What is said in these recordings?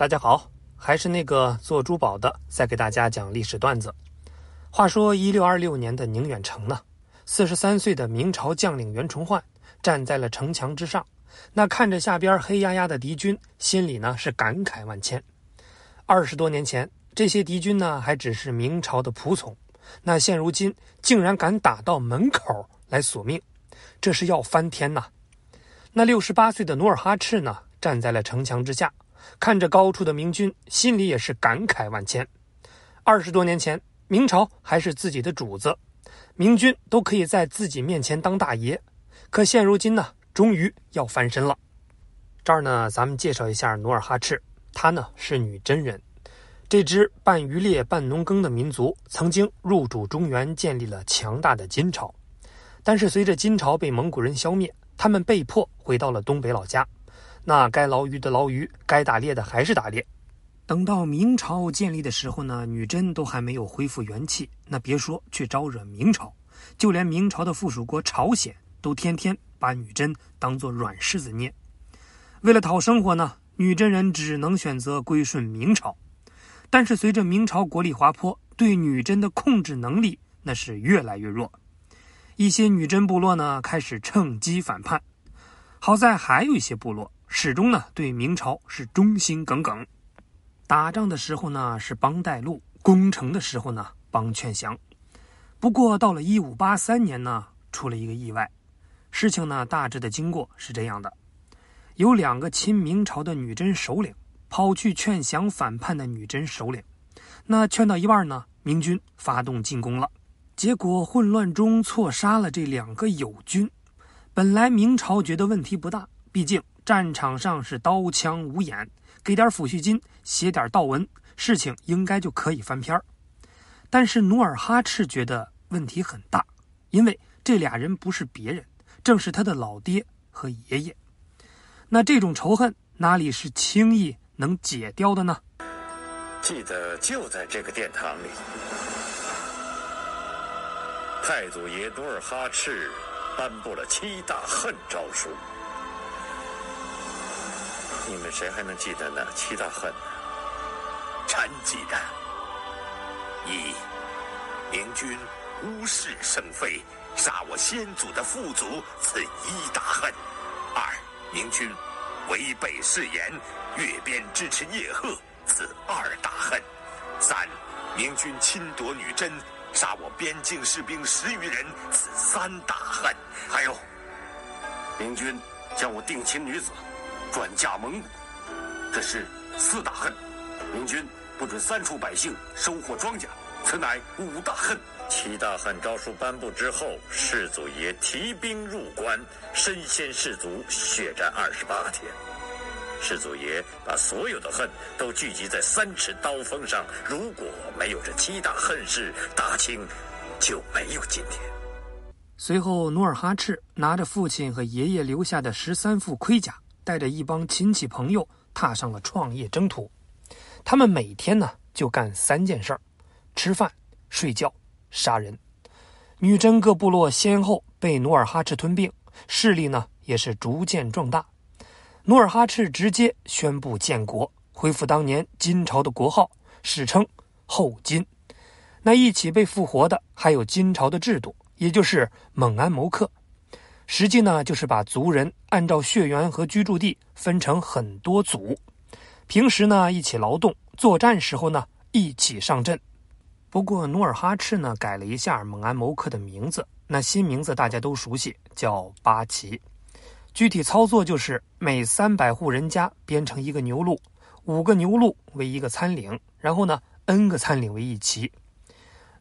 大家好，还是那个做珠宝的，在给大家讲历史段子。话说一六二六年的宁远城呢，四十三岁的明朝将领袁崇焕站在了城墙之上，那看着下边黑压压的敌军，心里呢是感慨万千。二十多年前，这些敌军呢还只是明朝的仆从，那现如今竟然敢打到门口来索命，这是要翻天呐！那六十八岁的努尔哈赤呢，站在了城墙之下。看着高处的明军，心里也是感慨万千。二十多年前，明朝还是自己的主子，明军都可以在自己面前当大爷。可现如今呢，终于要翻身了。这儿呢，咱们介绍一下努尔哈赤，她呢是女真人。这支半渔猎半农耕的民族，曾经入主中原，建立了强大的金朝。但是随着金朝被蒙古人消灭，他们被迫回到了东北老家。那该捞鱼的捞鱼，该打猎的还是打猎。等到明朝建立的时候呢，女真都还没有恢复元气，那别说去招惹明朝，就连明朝的附属国朝鲜都天天把女真当做软柿子捏。为了讨生活呢，女真人只能选择归顺明朝。但是随着明朝国力滑坡，对女真的控制能力那是越来越弱，一些女真部落呢开始趁机反叛。好在还有一些部落。始终呢对明朝是忠心耿耿，打仗的时候呢是帮带路，攻城的时候呢帮劝降。不过到了一五八三年呢，出了一个意外。事情呢大致的经过是这样的：有两个亲明朝的女真首领跑去劝降反叛的女真首领，那劝到一半呢，明军发动进攻了，结果混乱中错杀了这两个友军。本来明朝觉得问题不大，毕竟。战场上是刀枪无眼，给点抚恤金，写点悼文，事情应该就可以翻篇儿。但是努尔哈赤觉得问题很大，因为这俩人不是别人，正是他的老爹和爷爷。那这种仇恨哪里是轻易能解掉的呢？记得就在这个殿堂里，太祖爷努尔哈赤颁布了七大恨诏书。你们谁还能记得那七大恨呢？臣记得：一、明军无事生非，杀我先祖的父祖，此一大恨；二、明军违背誓言，越边支持叶赫，此二大恨；三、明军侵夺女真，杀我边境士兵十余人，此三大恨；还有，明军将我定亲女子。转嫁蒙古，这是四大恨；明军不准三处百姓收获庄稼，此乃五大恨。七大恨诏书颁布之后，世祖爷提兵入关，身先士卒，血战二十八天。世祖爷把所有的恨都聚集在三尺刀锋上。如果没有这七大恨事，大清就没有今天。随后，努尔哈赤拿着父亲和爷爷留下的十三副盔甲。带着一帮亲戚朋友踏上了创业征途，他们每天呢就干三件事儿：吃饭、睡觉、杀人。女真各部落先后被努尔哈赤吞并，势力呢也是逐渐壮大。努尔哈赤直接宣布建国，恢复当年金朝的国号，史称后金。那一起被复活的还有金朝的制度，也就是蒙安谋克。实际呢，就是把族人按照血缘和居住地分成很多组，平时呢一起劳动，作战时候呢一起上阵。不过努尔哈赤呢改了一下蒙安谋克的名字，那新名字大家都熟悉，叫八旗。具体操作就是每三百户人家编成一个牛录，五个牛录为一个参领，然后呢 n 个参领为一旗。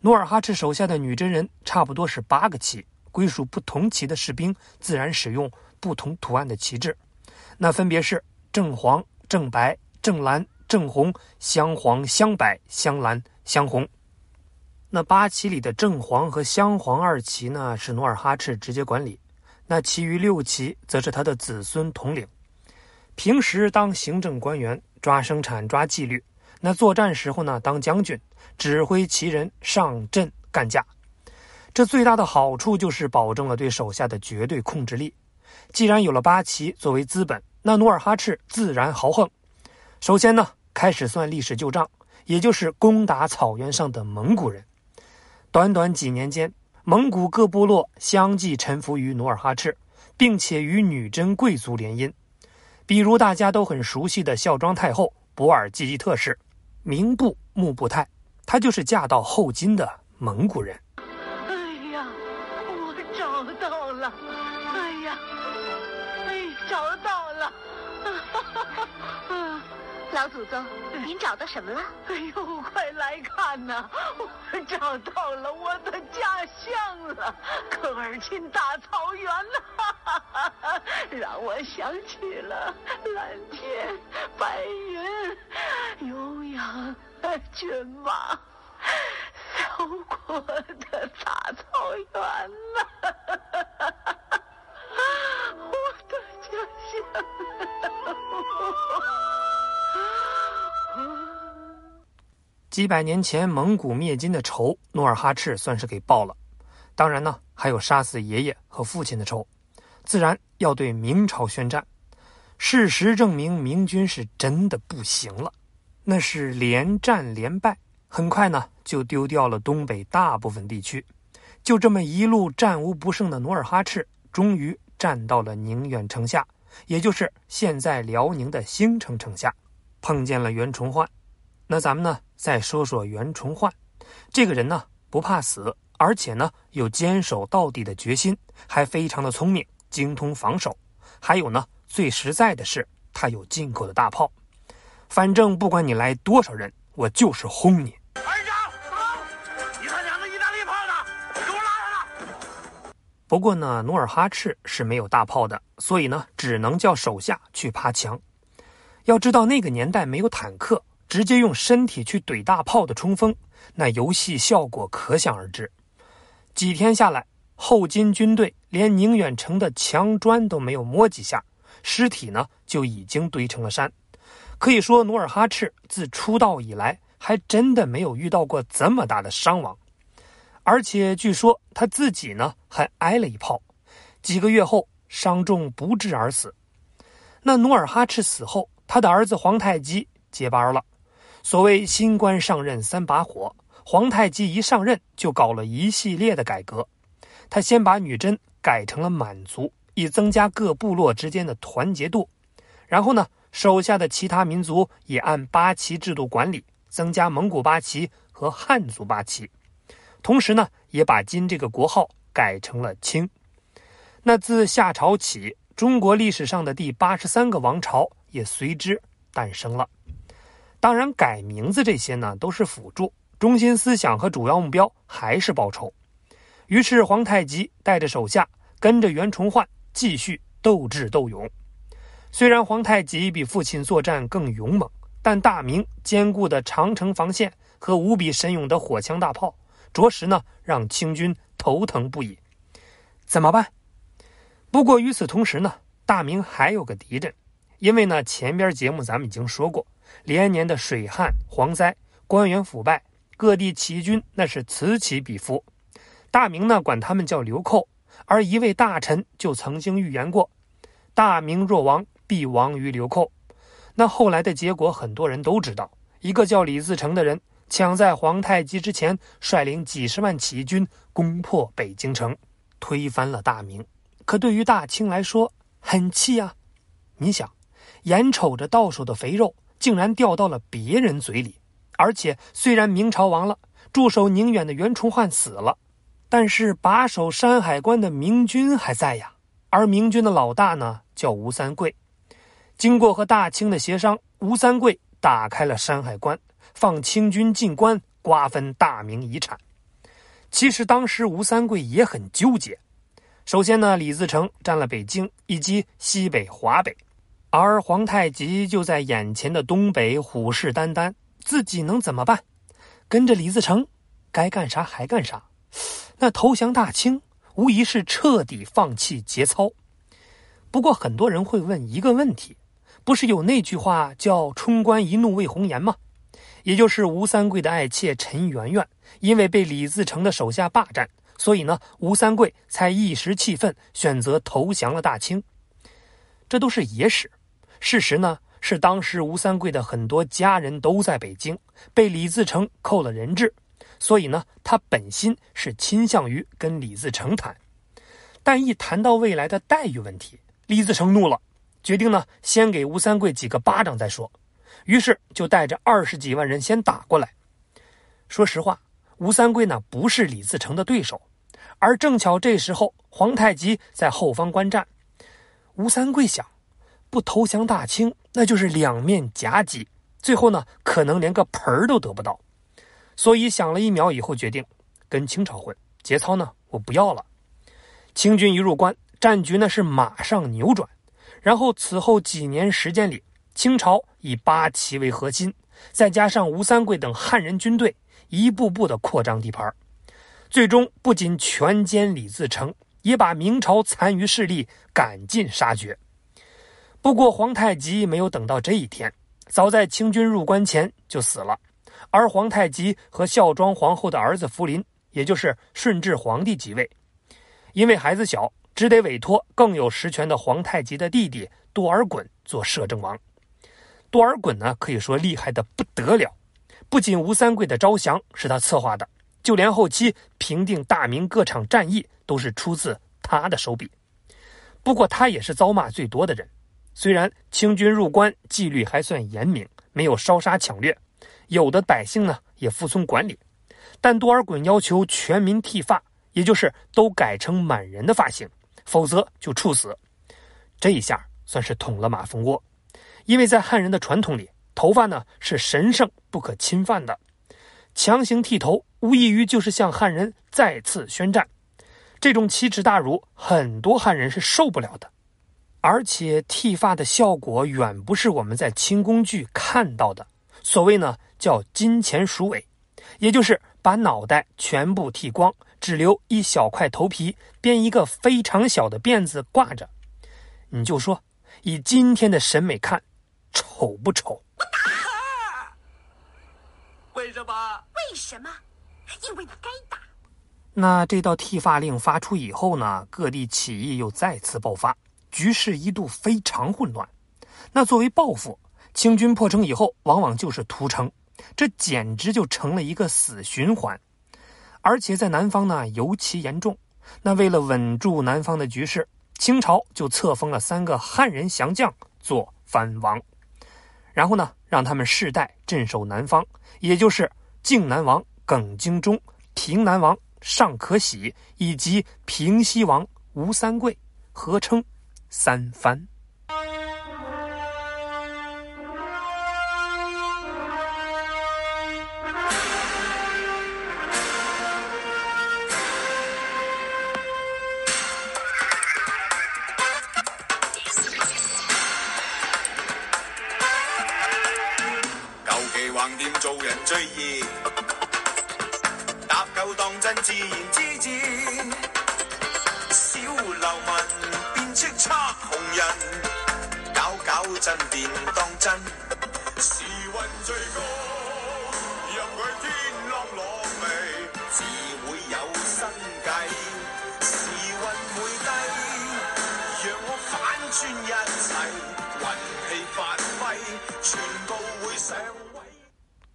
努尔哈赤手下的女真人差不多是八个旗。归属不同旗的士兵自然使用不同图案的旗帜，那分别是正黄、正白、正蓝、正红、镶黄、镶白、镶蓝、镶红。那八旗里的正黄和镶黄二旗呢，是努尔哈赤直接管理；那其余六旗则是他的子孙统领。平时当行政官员，抓生产、抓纪律；那作战时候呢，当将军，指挥旗人上阵干架。这最大的好处就是保证了对手下的绝对控制力。既然有了八旗作为资本，那努尔哈赤自然豪横。首先呢，开始算历史旧账，也就是攻打草原上的蒙古人。短短几年间，蒙古各部落相继臣服于努尔哈赤，并且与女真贵族联姻。比如大家都很熟悉的孝庄太后博尔济吉特氏，名部木布泰，她就是嫁到后金的蒙古人。老祖宗，您找到什么了？哎呦，快来看呐！我找到了我的家乡了，科尔沁大草原呐，让我想起了蓝天、白云、悠扬骏马、辽阔的大草原呐，我几百年前蒙古灭金的仇，努尔哈赤算是给报了。当然呢，还有杀死爷爷和父亲的仇，自然要对明朝宣战。事实证明，明军是真的不行了，那是连战连败，很快呢就丢掉了东北大部分地区。就这么一路战无不胜的努尔哈赤，终于站到了宁远城下，也就是现在辽宁的兴城城下。碰见了袁崇焕，那咱们呢再说说袁崇焕，这个人呢不怕死，而且呢有坚守到底的决心，还非常的聪明，精通防守，还有呢最实在的是他有进口的大炮，反正不管你来多少人，我就是轰你。排长，走！你他娘的意大利炮呢？给我拉上来！不过呢，努尔哈赤是没有大炮的，所以呢只能叫手下去爬墙。要知道那个年代没有坦克，直接用身体去怼大炮的冲锋，那游戏效果可想而知。几天下来，后金军队连宁远城的墙砖都没有摸几下，尸体呢就已经堆成了山。可以说，努尔哈赤自出道以来，还真的没有遇到过这么大的伤亡。而且据说他自己呢还挨了一炮，几个月后伤重不治而死。那努尔哈赤死后，他的儿子皇太极接班了。所谓新官上任三把火，皇太极一上任就搞了一系列的改革。他先把女真改成了满族，以增加各部落之间的团结度。然后呢，手下的其他民族也按八旗制度管理，增加蒙古八旗和汉族八旗。同时呢，也把金这个国号改成了清。那自夏朝起，中国历史上的第八十三个王朝。也随之诞生了。当然，改名字这些呢都是辅助，中心思想和主要目标还是报仇。于是，皇太极带着手下跟着袁崇焕继续斗智斗勇。虽然皇太极比父亲作战更勇猛，但大明坚固的长城防线和无比神勇的火枪大炮，着实呢让清军头疼不已。怎么办？不过与此同时呢，大明还有个敌人。因为呢，前边节目咱们已经说过，连年的水旱、蝗灾、官员腐败，各地起义军那是此起彼伏。大明呢，管他们叫流寇，而一位大臣就曾经预言过：“大明若亡，必亡于流寇。”那后来的结果，很多人都知道，一个叫李自成的人，抢在皇太极之前，率领几十万起义军攻破北京城，推翻了大明。可对于大清来说，很气啊！你想。眼瞅着到手的肥肉竟然掉到了别人嘴里，而且虽然明朝亡了，驻守宁远的袁崇焕死了，但是把守山海关的明军还在呀。而明军的老大呢，叫吴三桂。经过和大清的协商，吴三桂打开了山海关，放清军进关，瓜分大明遗产。其实当时吴三桂也很纠结。首先呢，李自成占了北京以及西北、华北。而皇太极就在眼前的东北虎视眈眈，自己能怎么办？跟着李自成，该干啥还干啥。那投降大清，无疑是彻底放弃节操。不过很多人会问一个问题：不是有那句话叫“冲冠一怒为红颜”吗？也就是吴三桂的爱妾陈圆圆，因为被李自成的手下霸占，所以呢，吴三桂才一时气愤，选择投降了大清。这都是野史。事实呢是当时吴三桂的很多家人都在北京，被李自成扣了人质，所以呢，他本心是倾向于跟李自成谈。但一谈到未来的待遇问题，李自成怒了，决定呢先给吴三桂几个巴掌再说。于是就带着二十几万人先打过来。说实话，吴三桂呢不是李自成的对手，而正巧这时候皇太极在后方观战。吴三桂想。不投降大清，那就是两面夹击，最后呢，可能连个盆儿都得不到。所以想了一秒以后，决定跟清朝混。节操呢，我不要了。清军一入关，战局呢是马上扭转。然后此后几年时间里，清朝以八旗为核心，再加上吴三桂等汉人军队，一步步的扩张地盘，最终不仅全歼李自成，也把明朝残余势力赶尽杀绝。不过，皇太极没有等到这一天，早在清军入关前就死了。而皇太极和孝庄皇后的儿子福临，也就是顺治皇帝即位，因为孩子小，只得委托更有实权的皇太极的弟弟多尔衮做摄政王。多尔衮呢，可以说厉害的不得了，不仅吴三桂的招降是他策划的，就连后期平定大明各场战役都是出自他的手笔。不过，他也是遭骂最多的人。虽然清军入关纪律还算严明，没有烧杀抢掠，有的百姓呢也服从管理，但多尔衮要求全民剃发，也就是都改成满人的发型，否则就处死。这一下算是捅了马蜂窝，因为在汉人的传统里，头发呢是神圣不可侵犯的，强行剃头无异于就是向汉人再次宣战，这种奇耻大辱，很多汉人是受不了的。而且剃发的效果远不是我们在清宫剧看到的。所谓呢，叫金钱鼠尾，也就是把脑袋全部剃光，只留一小块头皮，编一个非常小的辫子挂着。你就说，以今天的审美看，丑不丑？为什么？为什么？因为你该打。那这道剃发令发出以后呢，各地起义又再次爆发。局势一度非常混乱，那作为报复，清军破城以后，往往就是屠城，这简直就成了一个死循环。而且在南方呢，尤其严重。那为了稳住南方的局势，清朝就册封了三个汉人降将做藩王，然后呢，让他们世代镇守南方，也就是靖南王耿精忠、平南王尚可喜以及平西王吴三桂，合称。三番。旧期横掂做人最易，搭救当真自然之至，搞搞震便当真。